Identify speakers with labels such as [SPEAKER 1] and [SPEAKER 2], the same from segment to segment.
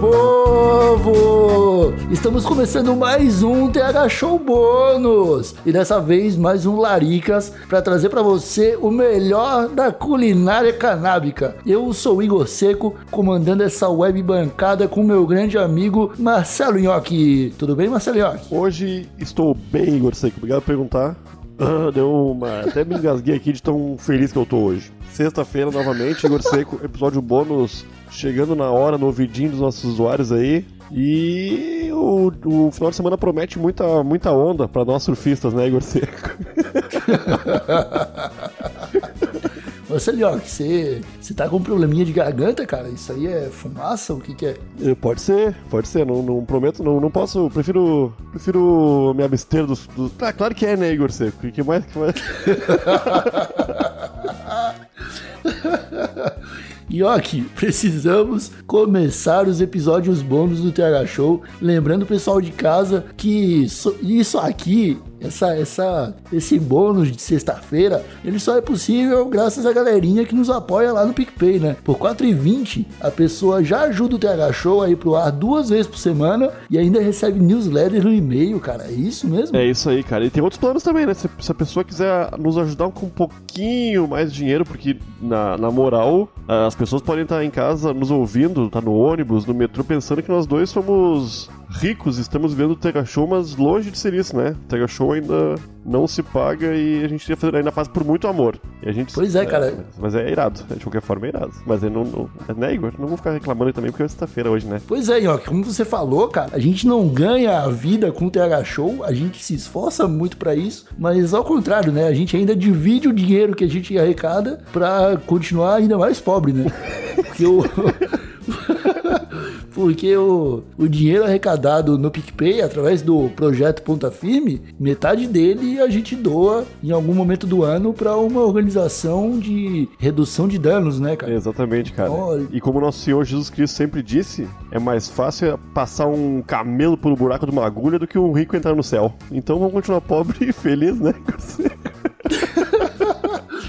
[SPEAKER 1] povo! Estamos começando mais um TH Show Bônus e dessa vez mais um Laricas para trazer para você o melhor da culinária canábica. Eu sou Igor Seco, comandando essa web bancada com meu grande amigo Marcelo Nhoque. Tudo bem, Marcelo Nhoque?
[SPEAKER 2] Hoje estou bem, Igor Seco. Obrigado por perguntar. Ah, deu uma. Até me engasguei aqui de tão feliz que eu tô hoje. Sexta-feira, novamente, Igor Seco, episódio bônus chegando na hora no ouvidinho dos nossos usuários aí. E o, o final de semana promete muita, muita onda para nós surfistas, né, Igor Seco?
[SPEAKER 1] Você, Lioc, você, você tá com um probleminha de garganta, cara? Isso aí é fumaça? O que que é?
[SPEAKER 2] Eh, Pode ser, pode ser. Não, não prometo, não, não posso. Prefiro, prefiro me abster dos, dos. Ah, claro que é, né, Igor Seco? Que mais que mais?
[SPEAKER 1] Nhoque, precisamos começar os episódios bônus do TH Show. Lembrando o pessoal de casa que isso aqui, essa, essa, esse bônus de sexta-feira, ele só é possível graças à galerinha que nos apoia lá no PicPay, né? Por R$ 4,20 a pessoa já ajuda o TH Show a ir pro ar duas vezes por semana e ainda recebe newsletter no e-mail, cara. É isso mesmo?
[SPEAKER 2] É isso aí, cara. E tem outros planos também, né? Se, se a pessoa quiser nos ajudar com um pouquinho mais de dinheiro, porque na, na moral, as pessoas podem estar em casa nos ouvindo, tá no ônibus, no metrô, pensando que nós dois somos ricos, estamos vendo o Tega Show, mas longe de ser isso, né? O Tega Show ainda não se paga e a gente ainda faz por muito amor. E a gente,
[SPEAKER 1] Pois é, cara.
[SPEAKER 2] Mas é irado, de qualquer forma é irado. Mas eu não, não né, Igor? Não vou ficar reclamando também porque é sexta-feira hoje, né?
[SPEAKER 1] Pois é, Nhoque, como você falou, cara, a gente não ganha a vida com o TH Show, a gente se esforça muito pra isso, mas ao contrário, né? A gente ainda divide o dinheiro que a gente arrecada pra continuar ainda mais pobre, né? Porque o. Porque o, o dinheiro arrecadado no PicPay, através do projeto Ponta Firme, metade dele a gente doa em algum momento do ano pra uma organização de redução de danos, né, cara?
[SPEAKER 2] Exatamente, cara. E como nosso Senhor Jesus Cristo sempre disse, é mais fácil passar um camelo pelo buraco de uma agulha do que um rico entrar no céu. Então vamos continuar pobre e feliz, né?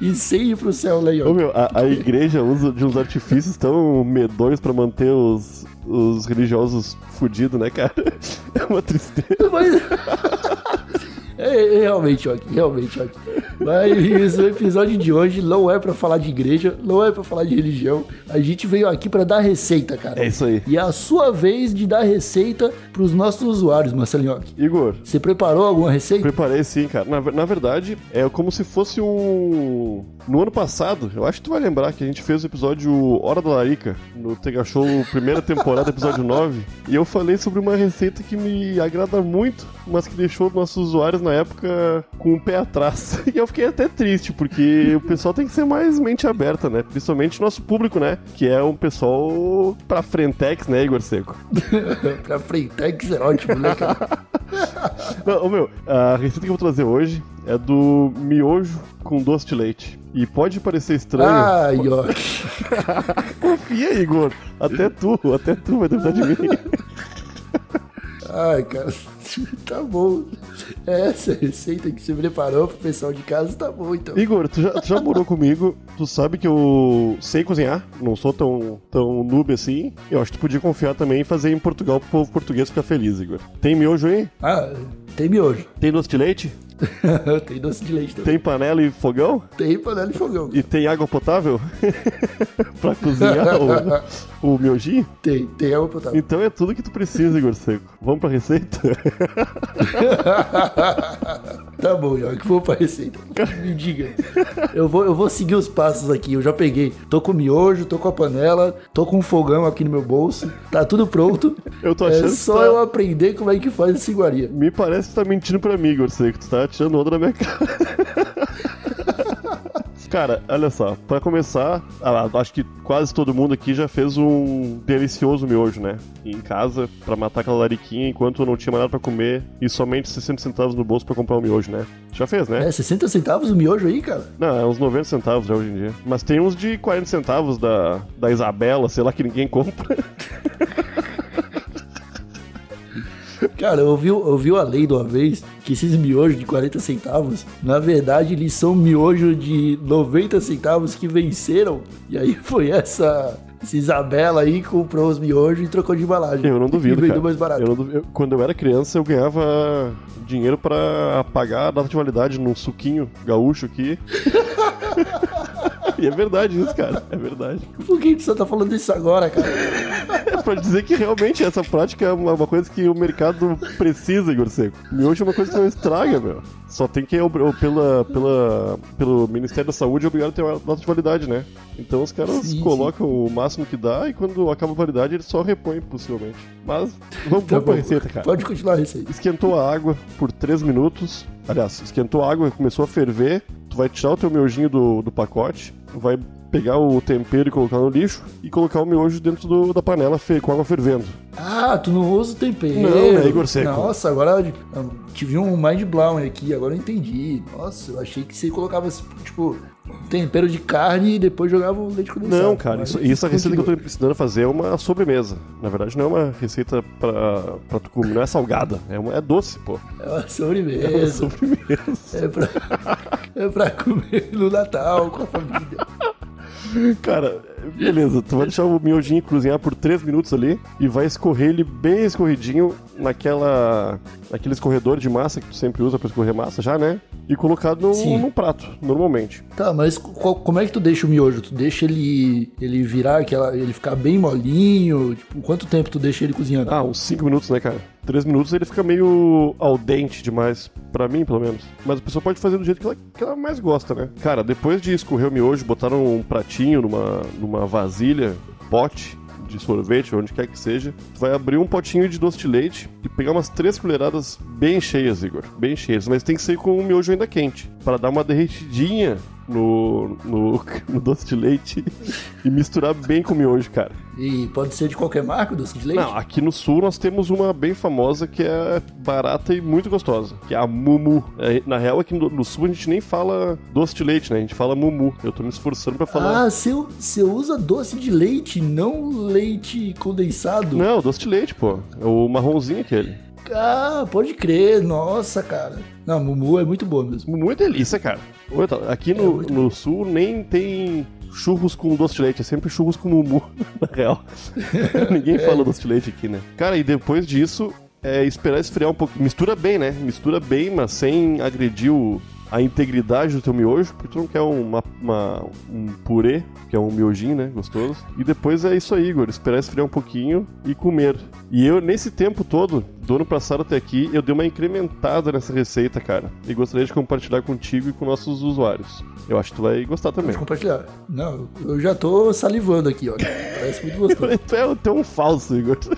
[SPEAKER 1] E sem ir pro céu, Leon.
[SPEAKER 2] Ô, meu, a, a igreja usa de uns artifícios tão medonhos pra manter os, os religiosos fudidos, né, cara? É uma tristeza.
[SPEAKER 1] Mas. É, é, realmente, ó, realmente, ó. Mas o episódio de hoje não é pra falar de igreja, não é pra falar de religião. A gente veio aqui pra dar receita, cara.
[SPEAKER 2] É isso aí.
[SPEAKER 1] E é a sua vez de dar receita pros nossos usuários, Marcelinho.
[SPEAKER 2] Igor,
[SPEAKER 1] Você preparou alguma receita?
[SPEAKER 2] Preparei sim, cara. Na, na verdade, é como se fosse um. No ano passado, eu acho que tu vai lembrar que a gente fez o episódio Hora da Larica, no Tega Show, primeira temporada, episódio 9. E eu falei sobre uma receita que me agrada muito, mas que deixou nossos usuários na época com o pé atrás. E eu fiquei até triste, porque o pessoal tem que ser mais mente aberta, né? Principalmente o nosso público, né? Que é um pessoal pra frentex, né, Igor Seco?
[SPEAKER 1] pra Frentex é ótimo, né, cara?
[SPEAKER 2] Não, meu, a receita que eu vou trazer hoje é do miojo com doce de leite. E pode parecer estranho.
[SPEAKER 1] Ai, ó.
[SPEAKER 2] Confia, Igor. Até tu, até tu vai duvidar de mim.
[SPEAKER 1] Ai, cara. Tá bom. Essa receita que você preparou pro pessoal de casa tá bom, então.
[SPEAKER 2] Igor, tu já, tu já morou comigo, tu sabe que eu sei cozinhar, não sou tão, tão noob assim. Eu acho que tu podia confiar também em fazer em Portugal pro povo português ficar feliz, Igor. Tem miojo aí?
[SPEAKER 1] Ah, tem miojo.
[SPEAKER 2] Tem doce de leite?
[SPEAKER 1] tem doce de leite também.
[SPEAKER 2] Tem panela e fogão?
[SPEAKER 1] Tem panela de fogão.
[SPEAKER 2] E tem água potável? pra cozinhar o, o miojinho?
[SPEAKER 1] Tem, tem água potável.
[SPEAKER 2] Então é tudo que tu precisa, Igor Seco. Vamos pra receita?
[SPEAKER 1] tá bom, York, vou pra receita. Me diga. Eu vou, eu vou seguir os passos aqui, eu já peguei. Tô com miojo, tô com a panela, tô com um fogão aqui no meu bolso. Tá tudo pronto.
[SPEAKER 2] Eu tô achando
[SPEAKER 1] É
[SPEAKER 2] que
[SPEAKER 1] só
[SPEAKER 2] tá-
[SPEAKER 1] eu aprender como é que faz essa iguaria.
[SPEAKER 2] Me parece que tu tá mentindo pra mim, Igor Seco. Tu tá tirando onda da minha cara. Cara, olha só, pra começar, ah, acho que quase todo mundo aqui já fez um delicioso miojo, né? Em casa, pra matar aquela lariquinha enquanto não tinha mais nada pra comer e somente 60 centavos no bolso pra comprar um miojo, né? Já fez, né?
[SPEAKER 1] É, 60 centavos o miojo aí, cara?
[SPEAKER 2] Não, é uns 90 centavos já hoje em dia. Mas tem uns de 40 centavos da, da Isabela, sei lá, que ninguém compra.
[SPEAKER 1] Cara, eu ouvi, eu ouvi a lei de uma vez que esses miojos de 40 centavos, na verdade, eles são miojos de 90 centavos que venceram. E aí foi essa Se Isabela aí comprou os miojos e trocou de embalagem.
[SPEAKER 2] Eu não duvido,
[SPEAKER 1] E vendeu
[SPEAKER 2] cara.
[SPEAKER 1] mais barato.
[SPEAKER 2] Eu não duvido. Eu- quando eu era criança, eu ganhava dinheiro pra pagar a data de validade num suquinho gaúcho aqui. e é verdade isso, cara. É verdade.
[SPEAKER 1] Por que que você tá falando isso agora, cara?
[SPEAKER 2] Pra dizer que realmente essa prática é uma, uma coisa que o mercado precisa, Igor Seco. Miojo é uma coisa que não estraga, meu. Só tem que, ou pela, pela, pelo Ministério da Saúde, é obrigado a ter uma data de validade, né? Então os caras
[SPEAKER 1] Sim,
[SPEAKER 2] colocam o máximo que dá e quando acaba a validade, eles só repõem, possivelmente. Mas vamos,
[SPEAKER 1] Tá
[SPEAKER 2] vamos pra receita, cara.
[SPEAKER 1] Pode continuar a receita.
[SPEAKER 2] Esquentou a água por 3 minutos. Aliás, esquentou a água e começou a ferver. Tu vai tirar o teu miojinho do, do pacote, vai pegar o tempero e colocar no lixo e colocar o miojo dentro do- da panela fe- com água fervendo.
[SPEAKER 1] Ah, tu não usa o tempero.
[SPEAKER 2] Não, é Igor Seco.
[SPEAKER 1] Nossa, agora eu tive um mind blown aqui, agora eu entendi. Nossa, eu achei que você colocava, tipo, tempero de carne e depois jogava o leite condensado.
[SPEAKER 2] Não, cara, isso, isso a receita que eu tô ensinando a fazer é uma sobremesa. Na verdade, não é uma receita pra, pra tu comer, não é salgada, é, uma, é doce, pô.
[SPEAKER 1] É uma
[SPEAKER 2] É uma
[SPEAKER 1] sobremesa.
[SPEAKER 2] sobremesa.
[SPEAKER 1] É pra, é pra comer no Natal com a família.
[SPEAKER 2] Cara, beleza, tu vai deixar o miojinho cozinhar por 3 minutos ali e vai escorrer ele bem escorridinho naquela. naquele escorredor de massa que tu sempre usa pra escorrer massa já, né? E colocar no, no prato, normalmente.
[SPEAKER 1] Tá, mas qual- como é que tu deixa o miojo? Tu deixa ele ele virar aquela, ele ficar bem molinho? Tipo, quanto tempo tu deixa ele cozinhando?
[SPEAKER 2] Ah, uns 5 minutos, né, cara? 3 minutos ele fica meio al dente demais, pra mim, pelo menos. Mas a pessoa pode fazer do jeito que ela, que ela mais gosta, né? Cara, depois de escorrer o miojo, botar um pratinho numa, numa vasilha, pote de sorvete, onde quer que seja, vai abrir um potinho de doce de leite e pegar umas três colheradas bem cheias, Igor. Bem cheias, mas tem que ser com o miojo ainda quente, para dar uma derretidinha no, no, no doce de leite e misturar bem com o miojo, cara.
[SPEAKER 1] E pode ser de qualquer marca, o doce de leite?
[SPEAKER 2] Não, aqui no sul nós temos uma bem famosa que é barata e muito gostosa, que é a Mumu. É, na real, aqui no, no sul a gente nem fala doce de leite, né? A gente fala Mumu. Eu tô me esforçando pra falar.
[SPEAKER 1] Ah, você você usa doce de leite, não leite condensado?
[SPEAKER 2] Não, doce de leite, pô. É o marronzinho aquele.
[SPEAKER 1] Ah, pode crer. Nossa, cara. Não, Mumu é muito boa mesmo.
[SPEAKER 2] Mumu é delícia, cara. Aqui
[SPEAKER 1] É
[SPEAKER 2] no,
[SPEAKER 1] muito
[SPEAKER 2] no sul nem tem churros com doce de leite, é sempre churros com Mumu, na real. Ninguém fala doce de leite aqui, né? Cara, e depois disso, é esperar esfriar um pouco. Mistura bem, né? Mistura bem, mas sem agredir o- a integridade do teu miojo, porque tu não quer uma, uma- um purê, que é um miojinho, né? Gostoso. E depois é isso aí, Igor. Esperar esfriar um pouquinho e comer. E eu, nesse tempo todo, do ano passado até aqui, eu dei uma incrementada nessa receita, cara. E gostaria de compartilhar contigo e com nossos usuários. Eu acho que tu vai gostar também.
[SPEAKER 1] Pode compartilhar. Não, eu já tô salivando aqui, ó. Parece muito gostoso.
[SPEAKER 2] Tu é, tu é um falso, Igor.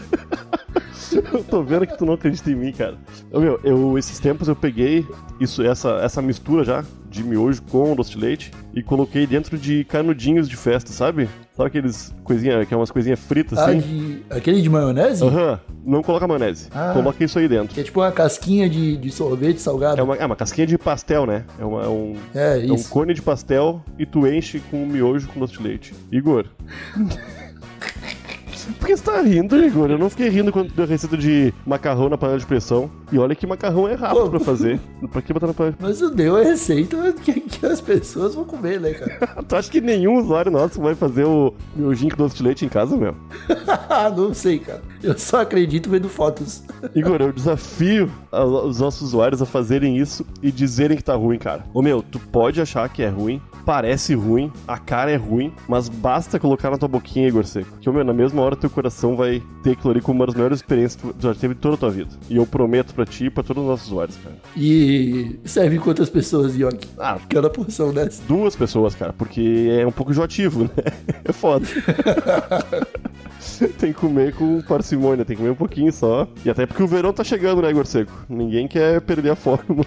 [SPEAKER 2] Eu tô vendo que tu não acredita em mim, cara. Ô, meu, eu, esses tempos eu peguei isso, essa, essa mistura já de miojo com doce de leite e coloquei dentro de canudinhos de festa, sabe? Sabe aqueles coisinha, que é umas coisinhas fritas
[SPEAKER 1] Ah,
[SPEAKER 2] assim?
[SPEAKER 1] de, aquele de maionese?
[SPEAKER 2] Aham, não coloca maionese.
[SPEAKER 1] Ah.
[SPEAKER 2] Coloca isso aí dentro.
[SPEAKER 1] Que é tipo uma casquinha de, de sorvete salgado.
[SPEAKER 2] É uma, é uma casquinha de pastel, né? É, uma- é um,
[SPEAKER 1] É,
[SPEAKER 2] é um cone de pastel e tu enche com miojo com doce de leite. Igor. Por que você tá rindo, Igor? Eu não fiquei rindo quando deu a receita de macarrão na panela de pressão. E olha que macarrão é rápido
[SPEAKER 1] Pô.
[SPEAKER 2] pra fazer. Pra que botar na panela de
[SPEAKER 1] Mas eu dei a receita que, que as pessoas vão comer, né, cara?
[SPEAKER 2] pressão? Tu acha que nenhum usuário nosso vai fazer o miojinho com doce de leite em casa, meu?
[SPEAKER 1] não sei, cara. Eu só acredito vendo fotos.
[SPEAKER 2] Igor, eu desafio a- os nossos usuários a fazerem isso e dizerem que tá ruim, cara. Ô meu, tu pode achar que é ruim, parece ruim, a cara é ruim, mas basta colocar na tua boquinha, Igor Seco. Que, ô meu, na mesma hora teu coração vai ter aquilo ali como uma das melhores experiências que tu já teve em toda a tua vida. E eu prometo pra ti e pra todos os nossos usuários, cara.
[SPEAKER 1] E serve quantas pessoas, Yoki?
[SPEAKER 2] Ah,
[SPEAKER 1] Cada porção dessa.
[SPEAKER 2] duas pessoas, cara, porque é um pouco enjoativo, né? É foda. tem que comer com parcimônia, tem que comer um pouquinho só. E até porque o verão tá chegando, né, Igor Seco? Ninguém quer perder a forma.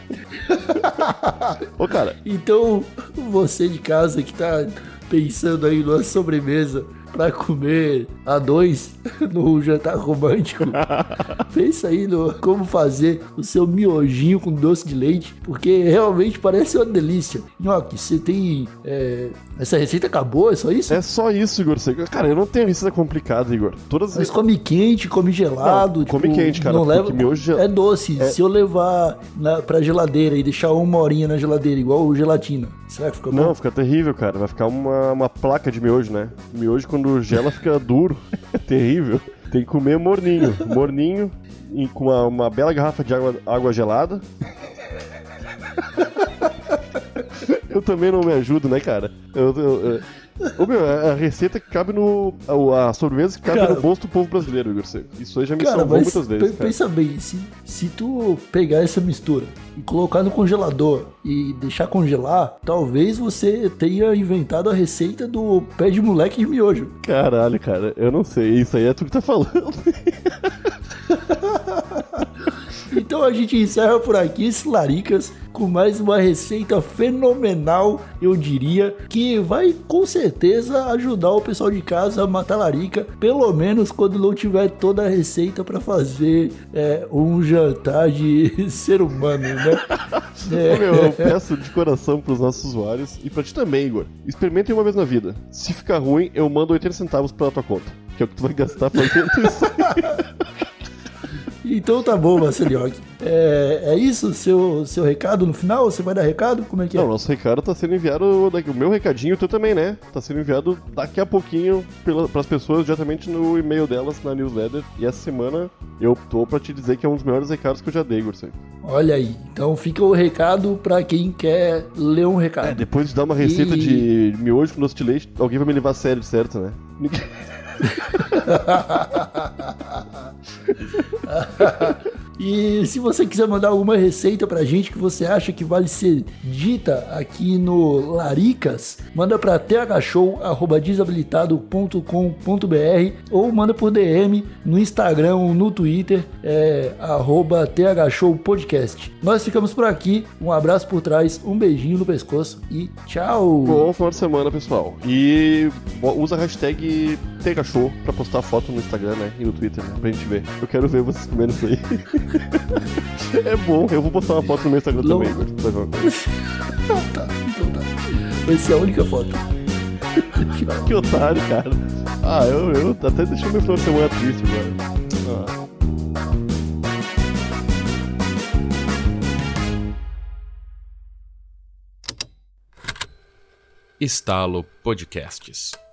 [SPEAKER 2] Ô, cara,
[SPEAKER 1] Então, você de casa que tá pensando aí numa sobremesa pra comer a dois no jantar romântico, pensa aí no como fazer o seu miojinho com doce de leite, porque realmente parece uma delícia. Nhoque, você tem. é, essa receita acabou? É só isso?
[SPEAKER 2] é só isso, Igor. Cara, eu não tenho receita complicada, Igor. Todas
[SPEAKER 1] Mas come quente, come gelado.
[SPEAKER 2] Não, come quente, cara,
[SPEAKER 1] Não leva,
[SPEAKER 2] miojo
[SPEAKER 1] É doce. Se eu levar na, pra geladeira e deixar uma horinha na geladeira, igual o gelatina, será que fica bom?
[SPEAKER 2] Não, fica terrível, cara. Vai ficar uma, uma placa de miojo, né? Miojo, quando gela fica duro. É terrível. Tem que comer morninho. Morninho e com uma, uma bela garrafa de água, água gelada. eu também não me ajudo, né, cara? Eu, eu, eu... Ô, meu, a receita que cabe no. A, a sobremesa que cabe
[SPEAKER 1] Cara,
[SPEAKER 2] no bolso do povo brasileiro, Igor. Isso aí já me
[SPEAKER 1] Cara,
[SPEAKER 2] salvou muitas vezes.
[SPEAKER 1] pe-
[SPEAKER 2] cara.
[SPEAKER 1] pensa bem, se, se tu pegar essa mistura e colocar no congelador e deixar congelar, talvez você tenha inventado a receita do pé de moleque de miojo.
[SPEAKER 2] Caralho, cara, eu não sei. Isso aí é tu que tá falando.
[SPEAKER 1] Então a gente encerra por aqui esse Laricas com mais uma receita fenomenal, eu diria, que vai com certeza ajudar o pessoal de casa a matar larica, pelo menos quando não tiver toda a receita para fazer é, um jantar de ser humano, né?
[SPEAKER 2] Ô, meu, eu peço de coração pros nossos usuários e pra ti também, Igor. Experimentem uma vez na vida. Se ficar ruim, eu mando 80 centavos pela tua conta. Que é o que tu vai gastar fazendo isso.
[SPEAKER 1] Então tá bom, Marcelinho. É, é isso? Seu, seu recado no final? Você vai dar recado? Como é que é?
[SPEAKER 2] Não, nosso recado tá sendo enviado. O meu recadinho, o teu também, né? Tá sendo enviado daqui a pouquinho pela, pras pessoas diretamente no e-mail delas, na newsletter. E essa semana eu tô pra te dizer que é um dos melhores recados que eu já dei, Igor. Seco.
[SPEAKER 1] Olha aí. Então fica o recado pra quem quer ler um recado.
[SPEAKER 2] É, depois de dar uma receita
[SPEAKER 1] E-
[SPEAKER 2] de miojo com doce de leite, alguém vai me levar a sério, certo, né?
[SPEAKER 1] E se você quiser mandar alguma receita pra gente que você acha que vale ser dita aqui no Laricas, manda pra thshow.desabilitado.com.br ou manda por DM no Instagram ou no Twitter, é, arroba thshowpodcast. Nós ficamos por aqui, um abraço por trás, um beijinho no pescoço e tchau!
[SPEAKER 2] Bom final de semana, pessoal. E usa a hashtag TegaShow pra postar foto no Instagram, né? E no Twitter, né? Pra gente ver. Eu quero ver vocês comendo isso aí. é bom, eu vou postar uma foto no meu Instagram
[SPEAKER 1] Não.
[SPEAKER 2] também, Igor. Vai ver.
[SPEAKER 1] Então tá, então tá. Vai ser a única foto.
[SPEAKER 2] Que otário, cara. Ah, eu, eu até deixei meu final de semana triste agora. Ah.
[SPEAKER 3] Estalo Podcasts.